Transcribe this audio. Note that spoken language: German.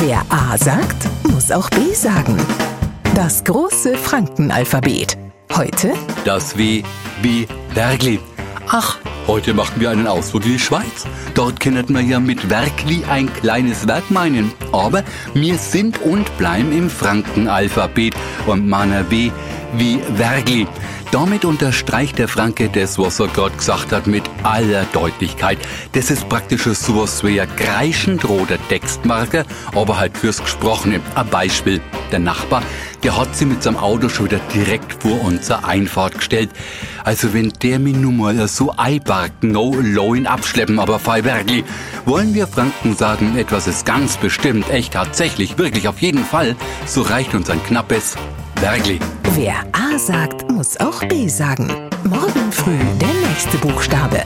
Wer A sagt, muss auch B sagen. Das große Frankenalphabet. Heute Das W wie Werkli. Ach, heute machen wir einen Ausflug in die Schweiz. Dort kennt man ja mit Werkli ein kleines Werk meinen. Aber wir sind und bleiben im Frankenalphabet und meiner W wie Werkli. Damit unterstreicht der Franke das, was er gerade gesagt hat, mit aller Deutlichkeit. Das ist praktisch so was wie ein kreischend roter Textmarker, aber halt fürs Gesprochene. Ein Beispiel. Der Nachbar, der hat sie mit seinem Auto schon wieder direkt vor unsere Einfahrt gestellt. Also wenn der mich nun mal so einbarkt, no loin abschleppen, aber fei wirklich. Wollen wir Franken sagen, etwas ist ganz bestimmt, echt, tatsächlich, wirklich, auf jeden Fall, so reicht uns ein knappes Werkli. Wer A sagt, muss auch B sagen. Morgen früh der nächste Buchstabe.